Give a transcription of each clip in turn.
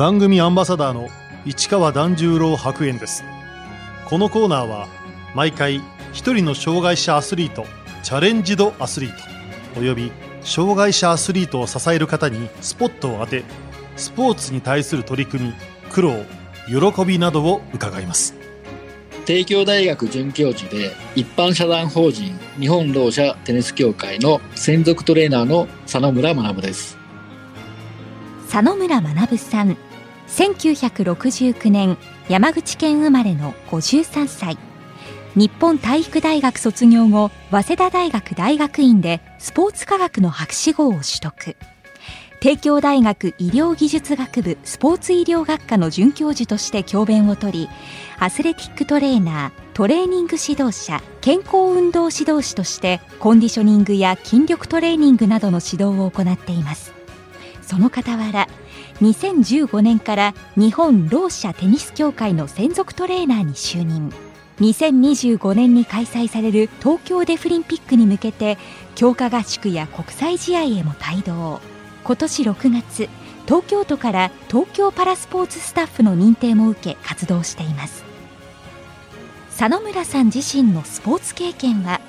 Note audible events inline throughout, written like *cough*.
番組アンバサダーの市川團十郎白猿です。このコーナーは毎回一人の障害者アスリートチャレンジドアスリートおよび障害者アスリートを支える方にスポットを当てスポーツに対する取り組み苦労喜びなどを伺います。帝京大学准教授で一般社団法人日本ろう者テニス協会の専属トレーナーの佐野村学です。佐野村学さん1969年山口県生まれの53歳日本体育大学卒業後早稲田大学大学院でスポーツ科学の博士号を取得。帝京大学医療技術学部スポーツ医療学科の准教授として教鞭をとりアスレティックトレーナートレーニング指導者健康運動指導士としてコンディショニングや筋力トレーニングなどの指導を行っています。その傍ら2015年から日本ろう者テニス協会の専属トレーナーに就任。2025年に開催される東京デフリンピックに向けて強化合宿や国際試合へも帯同。今年6月東京都から東京パラスポーツスタッフの認定も受け活動しています。佐野村さん自身のスポーツ経験は？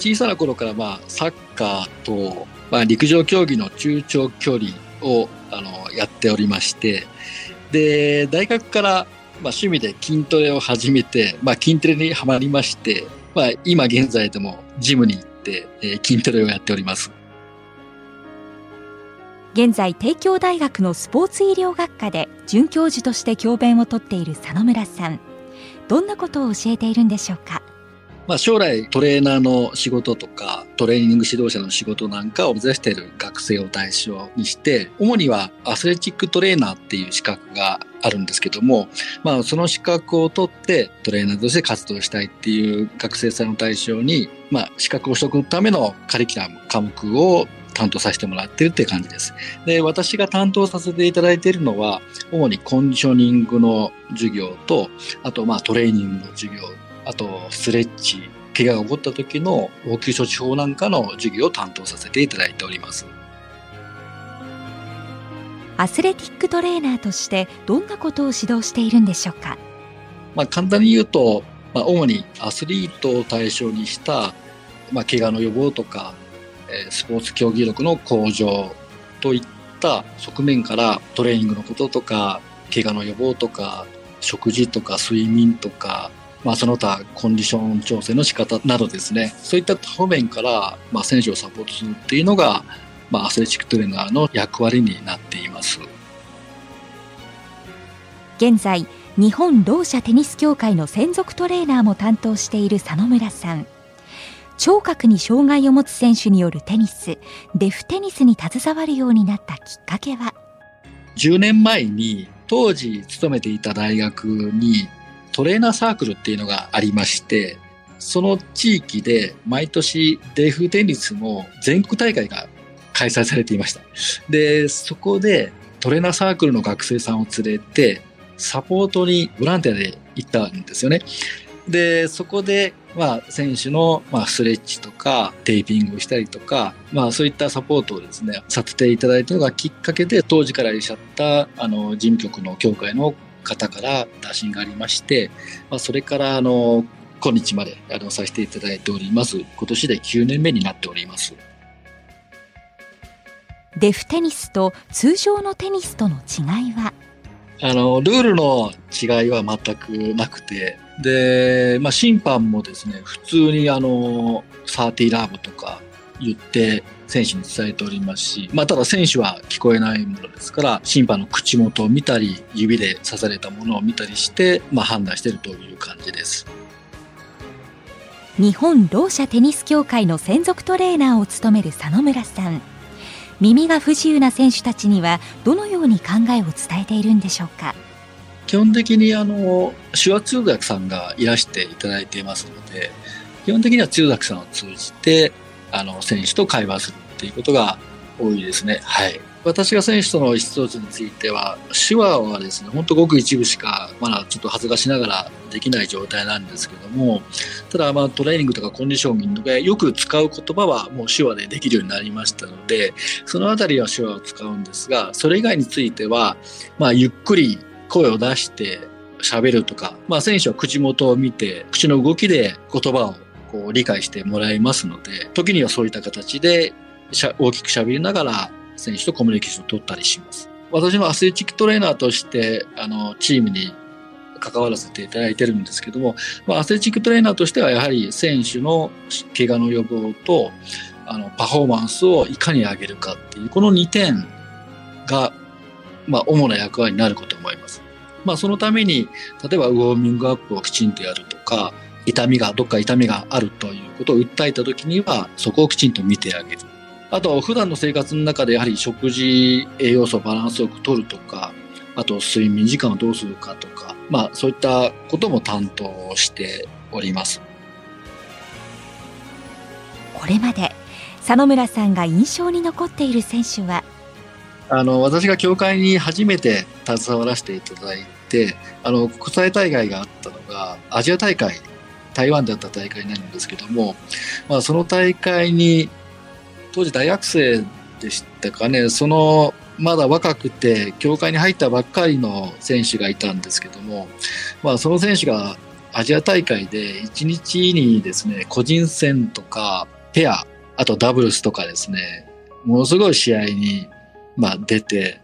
小さな頃からまあサッカーと、まあ、陸上競技の中長距離をあのやっておりましてで大学から、まあ、趣味で筋トレを始めて、まあ、筋トレにはまりまして、まあ、今現在でもジムに行って、えー、筋トレをやっております。現在帝京大学のスポーツ医療学科で准教授として教鞭をとっている佐野村さん。どんなことを教えているんでしょうか？まあ、将来トレーナーの仕事とかトレーニング指導者の仕事なんかを目指している学生を対象にして主にはアスレチックトレーナーっていう資格があるんですけども、まあ、その資格を取ってトレーナーとして活動したいっていう学生さんを対象に、まあ、資格を取得のためのカリキュラム科目を担当させてもらってるって感じです。で、私が担当させていただいているのは、主にコンディショニングの授業と、あとまあトレーニングの授業、あとストレッチ、怪我が起こった時の応急処置法なんかの授業を担当させていただいております。アスレティックトレーナーとしてどんなことを指導しているんでしょうか？まあ簡単に言うと、まあ、主にアスリートを対象にした、まあ、怪我の予防とかスポーツ競技力の向上といった側面からトレーニングのこととか怪我の予防とか食事とか睡眠とか、まあ、その他コンディション調整の仕方などですね。そういった方面から、まあ、選手をサポートするっていうのが、まあ、アスレチックトレーナーの役割になっています。現在日本ろう者テニス協会の専属トレーナーも担当している佐野村さん。聴覚に障害を持つ選手によるテニスデフテニスに携わるようになったきっかけは？10年前に当時勤めていた大学にトレーナーサークルっていうのがありましてその地域で毎年デフテニスの全国大会が開催されていました。でそこでトレーナーサークルの学生さんを連れてサポートにボランティアで行ったんですよね。でそこでまあ、選手の、まあ、ストレッチとかテーピングをしたりとか、まあ、そういったサポートをですねさせていただいたのがきっかけで当時からいらっしゃったあの事務局の協会の方から打診がありまして、まあ、それからあの今日まであのさせていただいております今年で9年目になっております。デフテニスと通常のテニスとの違いは？あのルールの違いは全くなくてで、まあ、審判もですね、普通にあの、サーティラブとか言って選手に伝えておりますし、まあ、ただ選手は聞こえないものですから、審判の口元を見たり、指で刺されたものを見たりして、まあ、判断しているという感じです。日本ろう者テニス協会の専属トレーナーを務める佐野村さん。耳が不自由な選手たちにはどのように考えを伝えているんでしょうか？基本的にあの手話通訳さんがいらしていただいていますので基本的には通訳さんを通じてあの選手と会話するっていうことが多いですね。はい。私が選手との意思疎通については、手話はですね、本当ごく一部しか、まだちょっと恥ずかしながらできない状態なんですけども、ただまあトレーニングとかコンディショニングでよく使う言葉はもう手話でできるようになりましたので、そのあたりは手話を使うんですが、それ以外については、まあゆっくり声を出して喋るとか、まあ選手は口元を見て、口の動きで言葉をこう理解してもらえますので、時にはそういった形で大きく喋りながら選手とコミュニケーションを取ったりします。私もアスレチックトレーナーとして、あの、チームに関わらせていただいてるんですけども、まあ、アスレチックトレーナーとしてはやはり選手の怪我の予防と、あの、パフォーマンスをいかに上げるかっていう、この2点が、まあ、主な役割になることと思います。まあ、そのために、例えばウォーミングアップをきちんとやるとか、痛みが、どっか痛みがあるということを訴えたときには、そこをきちんと見てあげる。あと、普段の生活の中でやはり食事、栄養素バランスよく取るとか、あと睡眠時間をどうするかとか、まあそういったことも担当しております。これまで佐野村さんが印象に残っている選手は？あの私が協会に初めて携わらせていただいてあの国際大会があったのがアジア大会台湾であった大会になるんですけども、まあ、その大会に当時大学生でしたかね、そのまだ若くて、協会に入ったばっかりの選手がいたんですけども、まあ、その選手がアジア大会で1日にですね、個人戦とか、ペア、あとダブルスとかですね、ものすごい試合に、まあ、出て、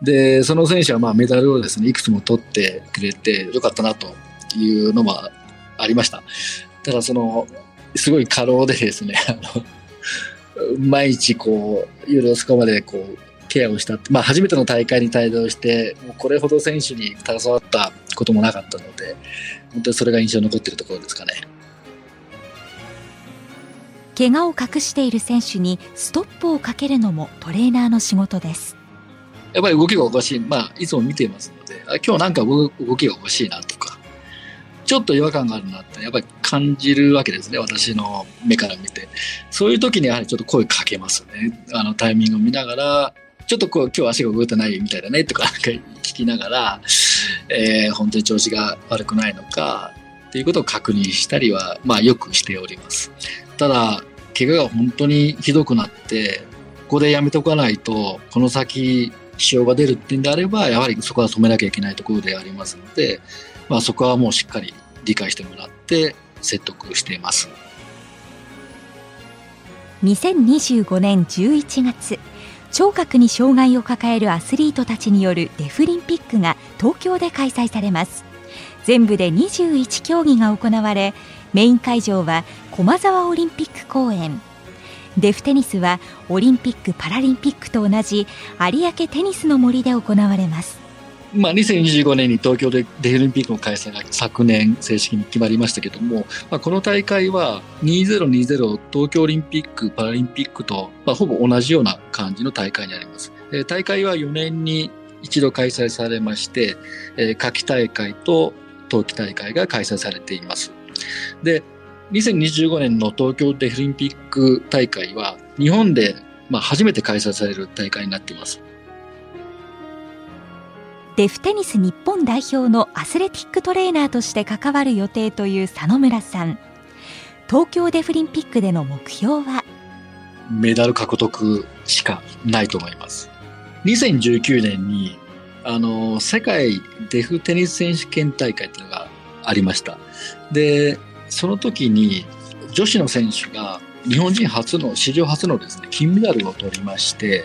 で、その選手はまあメダルをですね、いくつも取ってくれてよかったなというのもありました。ただその、すごい過労でですね、*laughs* あの、毎日こう、夜遅くまでこう、ケアをしたまあ初めての大会に帯同して、もうこれほど選手に携わったこともなかったので、本当にそれが印象に残っているところですかね。怪我を隠している選手にストップをかけるのもトレーナーの仕事です。やっぱり動きがおかしい。まあ、いつも見ていますので、あ今日なんか動きがおかしいなとか、ちょっと違和感があるなってやっぱり感じるわけですね私の目から見て。そういう時にやはりちょっと声かけますね。あのタイミングを見ながらちょっとこう今日足が動いてないみたいだねとか *laughs* 聞きながら、えー、本当に調子が悪くないのかっていうことを確認したりは、まあ、よくしております。ただ怪我が本当にひどくなってここでやめておかないとこの先支障が出るっていうんであればやはりそこは止めなきゃいけないところでありますのでまあ、そこはもうしっかり理解してもらって説得しています。2025年11月聴覚に障害を抱えるアスリートたちによるデフリンピックが東京で開催されます。全部で21競技が行われメイン会場は駒沢オリンピック公園。デフテニスはオリンピック・パラリンピックと同じ有明テニスの森で行われます。まあ、2025年に東京でデフリンピックの開催が昨年正式に決まりましたけども、まあ、この大会は2020東京オリンピック・パラリンピックと、まあ、ほぼ同じような感じの大会になります。大会は4年に一度開催されまして、夏季大会と冬季大会が開催されています。で、2025年の東京デフリンピック大会は日本でまあ初めて開催される大会になっています。デフテニス日本代表のアスレティックトレーナーとして関わる予定という佐野村さん。東京デフリンピックでの目標は？メダル獲得しかないと思います。2019年にあの世界デフテニス選手権大会っていうのがありました。でその時に女子の選手が日本人初の史上初のですね金メダルを取りまして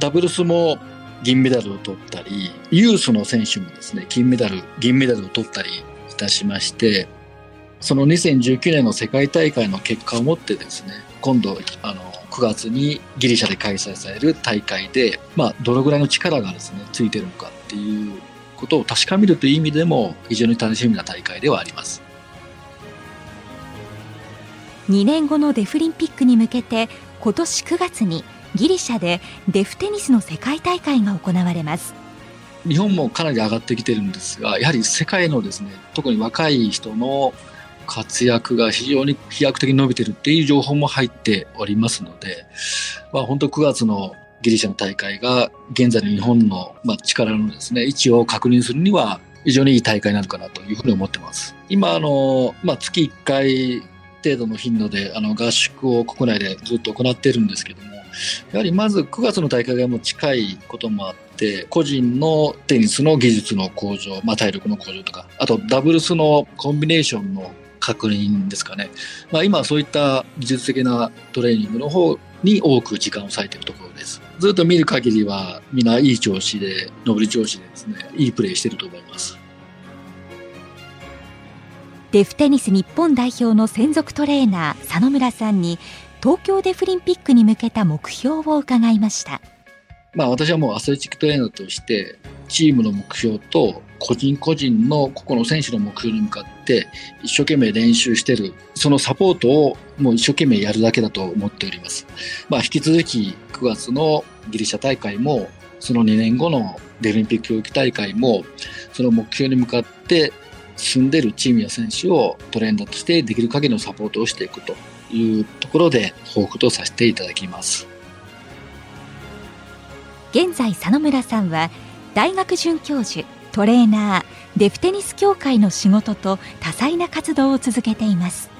ダブルスも銀メダルを取ったり、ユースの選手もですね、金メダル、銀メダルを取ったりいたしまして、その2019年の世界大会の結果をもってですね、今度、あの、9月にギリシャで開催される大会で、まあ、どのぐらいの力がですね、ついてるのかっていうことを確かめるという意味でも、非常に楽しみな大会ではあります。2年後のデフリンピックに向けて、今年9月にギリシャでデフテニスの世界大会が行われます日本もかなり上がってきてるんですがやはり世界のですね特に若い人の活躍が非常に飛躍的に伸びてるっていう情報も入っておりますので、まあ、本当9月のギリシャの大会が現在の日本の、まあ、力のですね、位置を確認するには非常にいい大会なのかなというふうに思ってます。今、あの、まあ、月1回程度の頻度であの合宿を国内でずっと行っているんですけども、やはりまず9月の大会がもう近いこともあって、個人のテニスの技術の向上、まあ、体力の向上とか、あとダブルスのコンビネーションの確認ですかね。まあ、今そういった技術的なトレーニングの方に多く時間を割いているところです。ずっと見る限りはみんないい調子で、上り調子でですね、いいプレーしていると思います。デフテニス日本代表の専属トレーナー佐野村さんに東京デフリンピックに向けた目標を伺いました。まあ私はもうアスレチックトレーナーとしてチームの目標と個人個人の個々の選手の目標に向かって一生懸命練習してるそのサポートをもう一生懸命やるだけだと思っております。まあ引き続き9月のギリシャ大会もその2年後のデフリンピック競技大会もその目標に向かって進んでるチームや選手をトレーナーとしてできる限りのサポートをしていくというところで抱負とさせていただきます。現在佐野村さんは大学准教授トレーナーデフテニス協会の仕事と多彩な活動を続けています。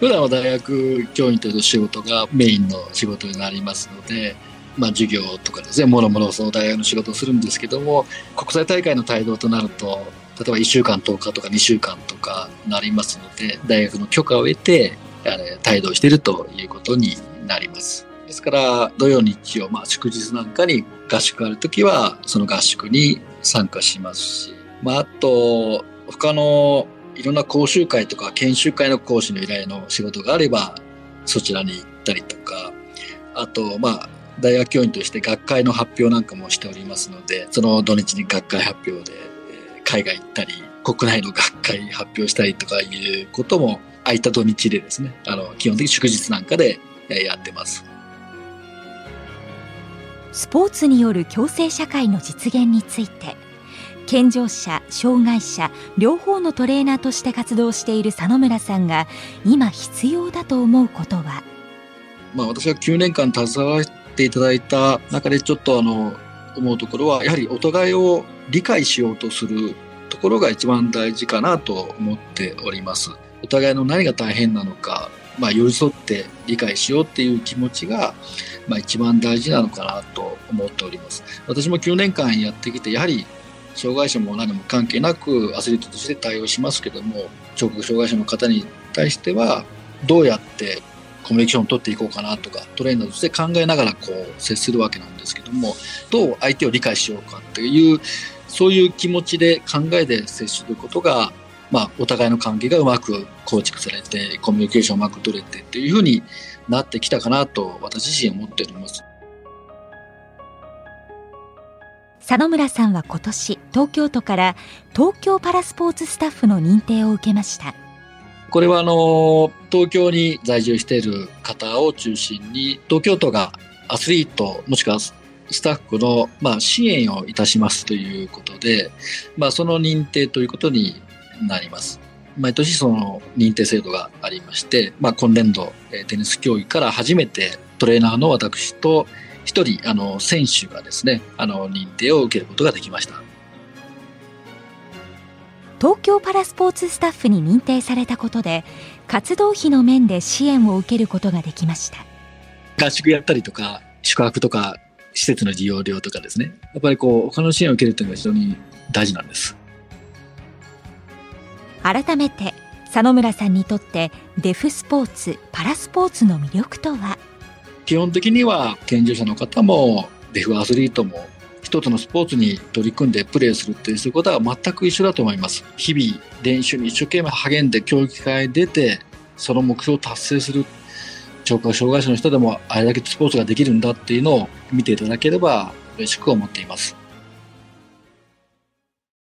普段は大学教員という仕事がメインの仕事になりますのでまあ、授業とかですねもろもろその大学の仕事をするんですけども国際大会の帯同となると例えば1週間10日とか2週間とかなりますので大学の許可を得て帯同しているということになります。ですから土曜日曜、まあ、祝日なんかに合宿ある時はその合宿に参加しますし、まあ、あと他のいろんな講習会とか研修会の講師の依頼の仕事があればそちらに行ったりとかあとまあ大学教員として学会の発表なんかもしておりますのでその土日に学会発表で海外行ったり国内の学会発表したりとかいうことも空いた土日でですねあの基本的に祝日なんかでやってますスポーツによる共生社会の実現について健常者障害者両方のトレーナーとして活動している佐野村さんが今必要だと思うことは？まあ私は9年間携わっていただいた中でちょっとあの思うところはやはりお互いを理解しようとするところが一番大事かなと思っております。お互いの何が大変なのか、まあ、寄り添って理解しようっていう気持ちが、まあ、一番大事なのかなと思っております。私も9年間やってきて、やはり障害者も何も関係なくアスリートとして対応しますけども、聴覚障害者の方に対しては、どうやってコミュニケーションを取っていこうかなとかトレーナーとして考えながらこう接するわけなんですけどもどう相手を理解しようかっていうそういう気持ちで考えで接することが、まあ、お互いの関係がうまく構築されてコミュニケーションうまく取れてっていうふうになってきたかなと私自身思っております。佐野村さんは今年東京都から東京パラスポーツスタッフの認定を受けましたこれはあの東京に在住している方を中心に東京都がアスリートもしくはスタッフの、まあ、支援をいたしますということで、まあ、その認定ということになります。毎年その認定制度がありまして、まあ、今年度テニス競技から初めてトレーナーの私と一人あの選手がですねあの認定を受けることができました。東京パラスポーツスタッフに認定されたことで活動費の面で支援を受けることができました合宿やったりとか宿泊とか施設の利用料とかですねやっぱりこう他の支援を受けるというのが非常に大事なんです改めて佐野村さんにとってデフスポーツパラスポーツの魅力とは？基本的には健常者の方もデフアスリートも一つのスポーツに取り組んでプレーするっていうことは全く一緒だと思います。日々練習に一生懸命励んで競技会に出てその目標を達成する聴覚障害者の人でもあれだけスポーツができるんだっていうのを見ていただければ嬉しく思っています。